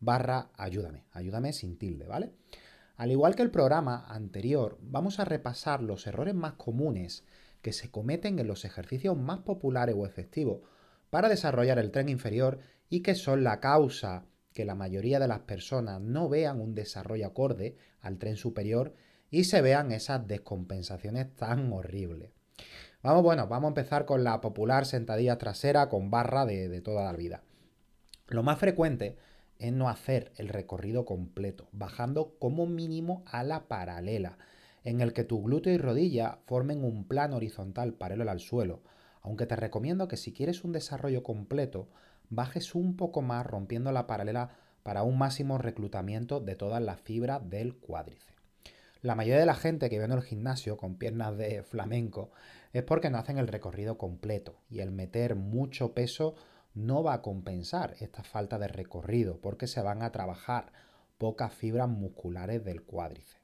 barra ayúdame, ayúdame sin tilde, ¿vale? Al igual que el programa anterior, vamos a repasar los errores más comunes que se cometen en los ejercicios más populares o efectivos para desarrollar el tren inferior y que son la causa que la mayoría de las personas no vean un desarrollo acorde al tren superior y se vean esas descompensaciones tan horribles. Vamos, bueno, vamos a empezar con la popular sentadilla trasera con barra de, de toda la vida. Lo más frecuente es no hacer el recorrido completo, bajando como mínimo a la paralela, en el que tu glúteo y rodilla formen un plano horizontal paralelo al suelo, aunque te recomiendo que si quieres un desarrollo completo, bajes un poco más rompiendo la paralela para un máximo reclutamiento de todas las fibras del cuádriceps. La mayoría de la gente que viene al gimnasio con piernas de flamenco es porque no hacen el recorrido completo y el meter mucho peso no va a compensar esta falta de recorrido porque se van a trabajar pocas fibras musculares del cuádriceps.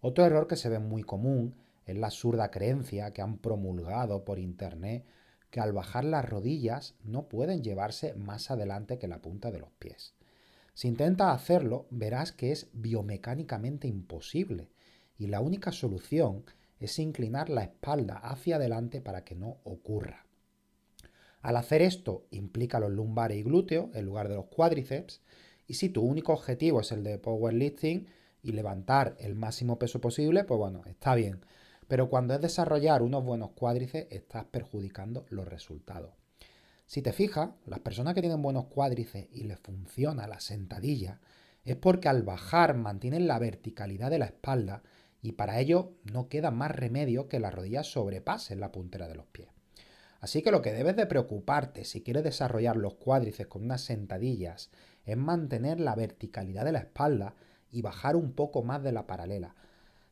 Otro error que se ve muy común es la absurda creencia que han promulgado por internet que al bajar las rodillas no pueden llevarse más adelante que la punta de los pies. Si intentas hacerlo, verás que es biomecánicamente imposible y la única solución es inclinar la espalda hacia adelante para que no ocurra. Al hacer esto implica los lumbares y glúteos en lugar de los cuádriceps y si tu único objetivo es el de powerlifting y levantar el máximo peso posible, pues bueno, está bien. Pero cuando es desarrollar unos buenos cuádriceps, estás perjudicando los resultados. Si te fijas, las personas que tienen buenos cuádriceps y les funciona la sentadilla, es porque al bajar mantienen la verticalidad de la espalda y para ello no queda más remedio que las rodillas sobrepasen la puntera de los pies. Así que lo que debes de preocuparte si quieres desarrollar los cuádriceps con unas sentadillas es mantener la verticalidad de la espalda y bajar un poco más de la paralela.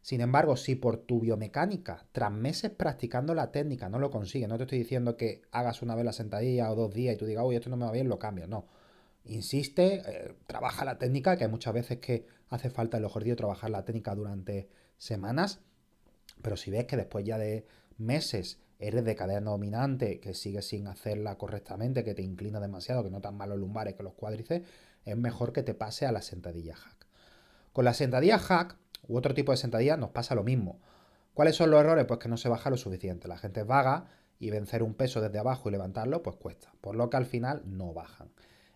Sin embargo, si por tu biomecánica, tras meses practicando la técnica, no lo consigues, no te estoy diciendo que hagas una vez la sentadilla o dos días y tú digas, uy, esto no me va bien, lo cambio. No. Insiste, eh, trabaja la técnica, que hay muchas veces que hace falta el ejercicio trabajar la técnica durante semanas, pero si ves que después ya de meses eres de cadena dominante, que sigues sin hacerla correctamente, que te inclina demasiado, que no tan mal los lumbares que los cuádriceps, es mejor que te pase a la sentadilla hack. Con la sentadilla hack u otro tipo de sentadilla nos pasa lo mismo. ¿Cuáles son los errores? Pues que no se baja lo suficiente. La gente es vaga y vencer un peso desde abajo y levantarlo pues cuesta, por lo que al final no bajan.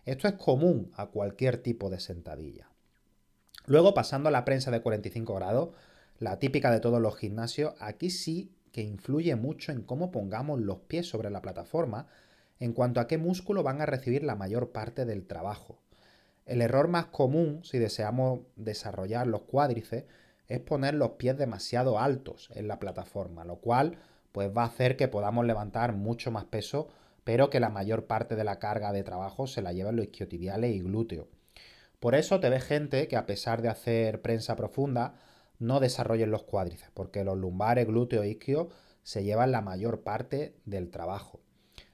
Esto es común a cualquier tipo de sentadilla. Luego, pasando a la prensa de 45 grados, la típica de todos los gimnasios, aquí sí que influye mucho en cómo pongamos los pies sobre la plataforma en cuanto a qué músculo van a recibir la mayor parte del trabajo. El error más común si deseamos desarrollar los cuádriceps es poner los pies demasiado altos en la plataforma, lo cual pues va a hacer que podamos levantar mucho más peso, pero que la mayor parte de la carga de trabajo se la llevan los isquiotibiales y glúteos. Por eso te ve gente que a pesar de hacer prensa profunda, no desarrollen los cuádriceps, porque los lumbares, glúteos, isquios se llevan la mayor parte del trabajo.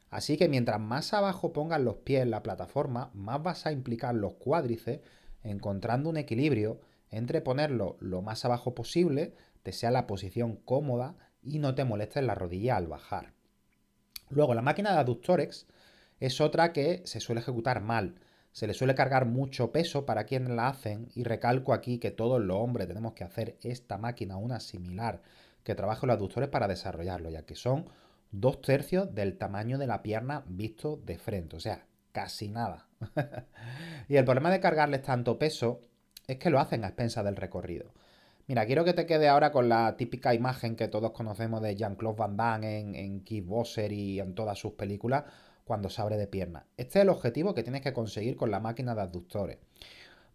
Así que mientras más abajo pongas los pies en la plataforma, más vas a implicar los cuádriceps encontrando un equilibrio entre ponerlo lo más abajo posible, te sea la posición cómoda y no te molestes la rodilla al bajar. Luego, la máquina de aductores es otra que se suele ejecutar mal. Se le suele cargar mucho peso para quienes la hacen y recalco aquí que todos los hombres tenemos que hacer esta máquina, una similar, que trabaje los aductores para desarrollarlo, ya que son dos tercios del tamaño de la pierna visto de frente, o sea, casi nada. y el problema de cargarles tanto peso es que lo hacen a expensas del recorrido. Mira, quiero que te quede ahora con la típica imagen que todos conocemos de Jean-Claude Van Damme en, en Kickboxer y en todas sus películas cuando se abre de pierna. Este es el objetivo que tienes que conseguir con la máquina de aductores.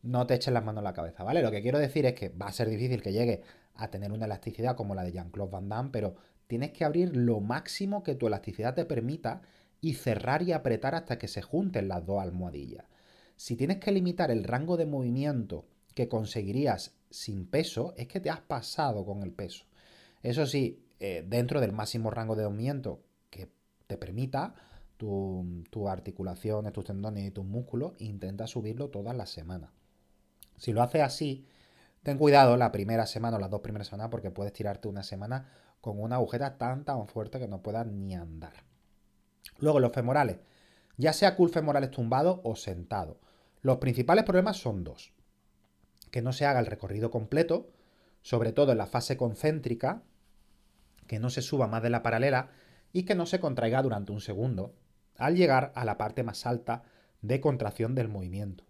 No te eches las manos en la cabeza, ¿vale? Lo que quiero decir es que va a ser difícil que llegue a tener una elasticidad como la de Jean-Claude Van Damme, pero tienes que abrir lo máximo que tu elasticidad te permita y cerrar y apretar hasta que se junten las dos almohadillas. Si tienes que limitar el rango de movimiento que conseguirías sin peso, es que te has pasado con el peso. Eso sí, eh, dentro del máximo rango de movimiento que te permita tus articulaciones, tus tendones y tus músculos, intenta subirlo todas las semanas. Si lo haces así, ten cuidado la primera semana o las dos primeras semanas porque puedes tirarte una semana con una agujeta tan tan fuerte que no puedas ni andar. Luego los femorales, ya sea cul femorales tumbado o sentado. Los principales problemas son dos. Que no se haga el recorrido completo, sobre todo en la fase concéntrica, que no se suba más de la paralela y que no se contraiga durante un segundo al llegar a la parte más alta de contracción del movimiento.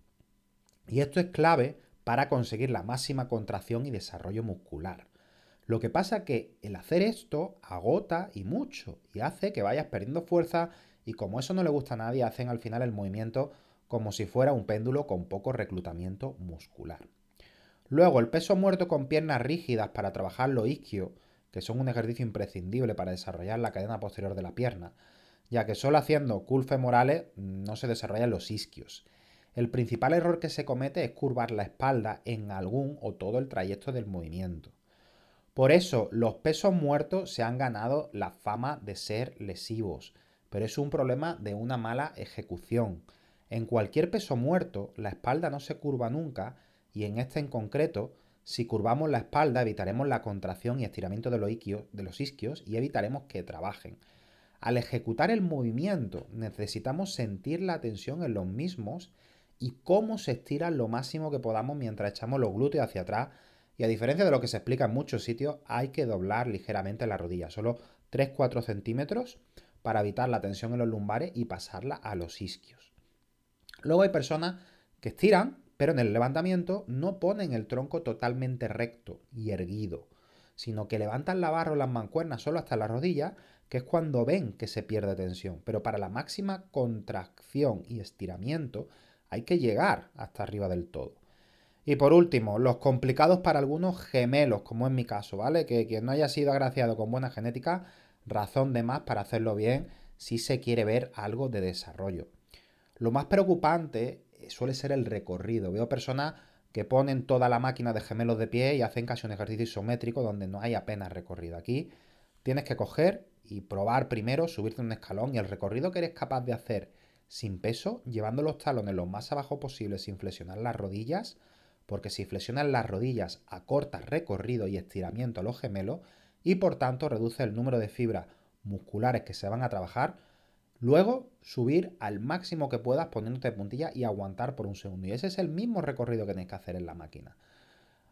Y esto es clave para conseguir la máxima contracción y desarrollo muscular. Lo que pasa que el hacer esto agota y mucho y hace que vayas perdiendo fuerza y como eso no le gusta a nadie, hacen al final el movimiento como si fuera un péndulo con poco reclutamiento muscular. Luego, el peso muerto con piernas rígidas para trabajar los isquios, que son un ejercicio imprescindible para desarrollar la cadena posterior de la pierna, ya que solo haciendo curl femorales no se desarrollan los isquios. El principal error que se comete es curvar la espalda en algún o todo el trayecto del movimiento. Por eso los pesos muertos se han ganado la fama de ser lesivos, pero es un problema de una mala ejecución. En cualquier peso muerto, la espalda no se curva nunca y en este en concreto, si curvamos la espalda evitaremos la contracción y estiramiento de de los isquios y evitaremos que trabajen. Al ejecutar el movimiento necesitamos sentir la tensión en los mismos y cómo se estiran lo máximo que podamos mientras echamos los glúteos hacia atrás y a diferencia de lo que se explica en muchos sitios, hay que doblar ligeramente la rodilla, solo 3-4 centímetros para evitar la tensión en los lumbares y pasarla a los isquios. Luego hay personas que estiran, pero en el levantamiento no ponen el tronco totalmente recto y erguido, sino que levantan la barra o las mancuernas solo hasta la rodilla, que es cuando ven que se pierde tensión. Pero para la máxima contracción y estiramiento hay que llegar hasta arriba del todo. Y por último, los complicados para algunos gemelos, como en mi caso, ¿vale? Que quien no haya sido agraciado con buena genética, razón de más para hacerlo bien si se quiere ver algo de desarrollo. Lo más preocupante suele ser el recorrido. Veo personas que ponen toda la máquina de gemelos de pie y hacen casi un ejercicio isométrico donde no hay apenas recorrido. Aquí tienes que coger y probar primero, subirte un escalón y el recorrido que eres capaz de hacer sin peso, llevando los talones lo más abajo posible sin flexionar las rodillas, porque si flexionas las rodillas acortas recorrido y estiramiento a los gemelos y por tanto reduce el número de fibras musculares que se van a trabajar. Luego subir al máximo que puedas poniéndote puntilla y aguantar por un segundo. Y ese es el mismo recorrido que tenéis que hacer en la máquina.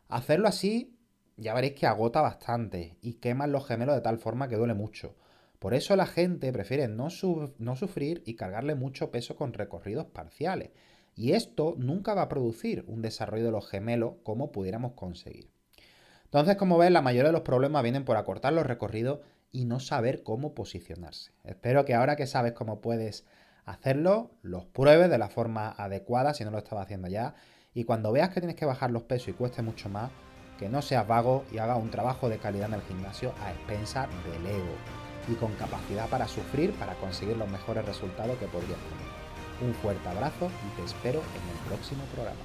Hacerlo así ya veréis que agota bastante y quema los gemelos de tal forma que duele mucho. Por eso la gente prefiere no, sufrir y cargarle mucho peso con recorridos parciales. Y esto nunca va a producir un desarrollo de los gemelos como pudiéramos conseguir. Entonces, como ves, la mayoría de los problemas vienen por acortar los recorridos y no saber cómo posicionarse. Espero que ahora que sabes cómo puedes hacerlo, los pruebes de la forma adecuada si no lo estaba haciendo ya. Y cuando veas que tienes que bajar los pesos y cueste mucho más, que no seas vago y haga un trabajo de calidad en el gimnasio a expensa del ego y con capacidad para sufrir para conseguir los mejores resultados que podrías tener. Un fuerte abrazo y te espero en el próximo programa.